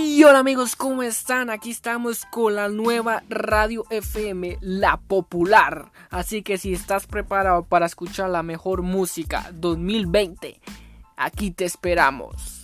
Y hola amigos, ¿cómo están? Aquí estamos con la nueva radio FM, La Popular. Así que si estás preparado para escuchar la mejor música 2020, aquí te esperamos.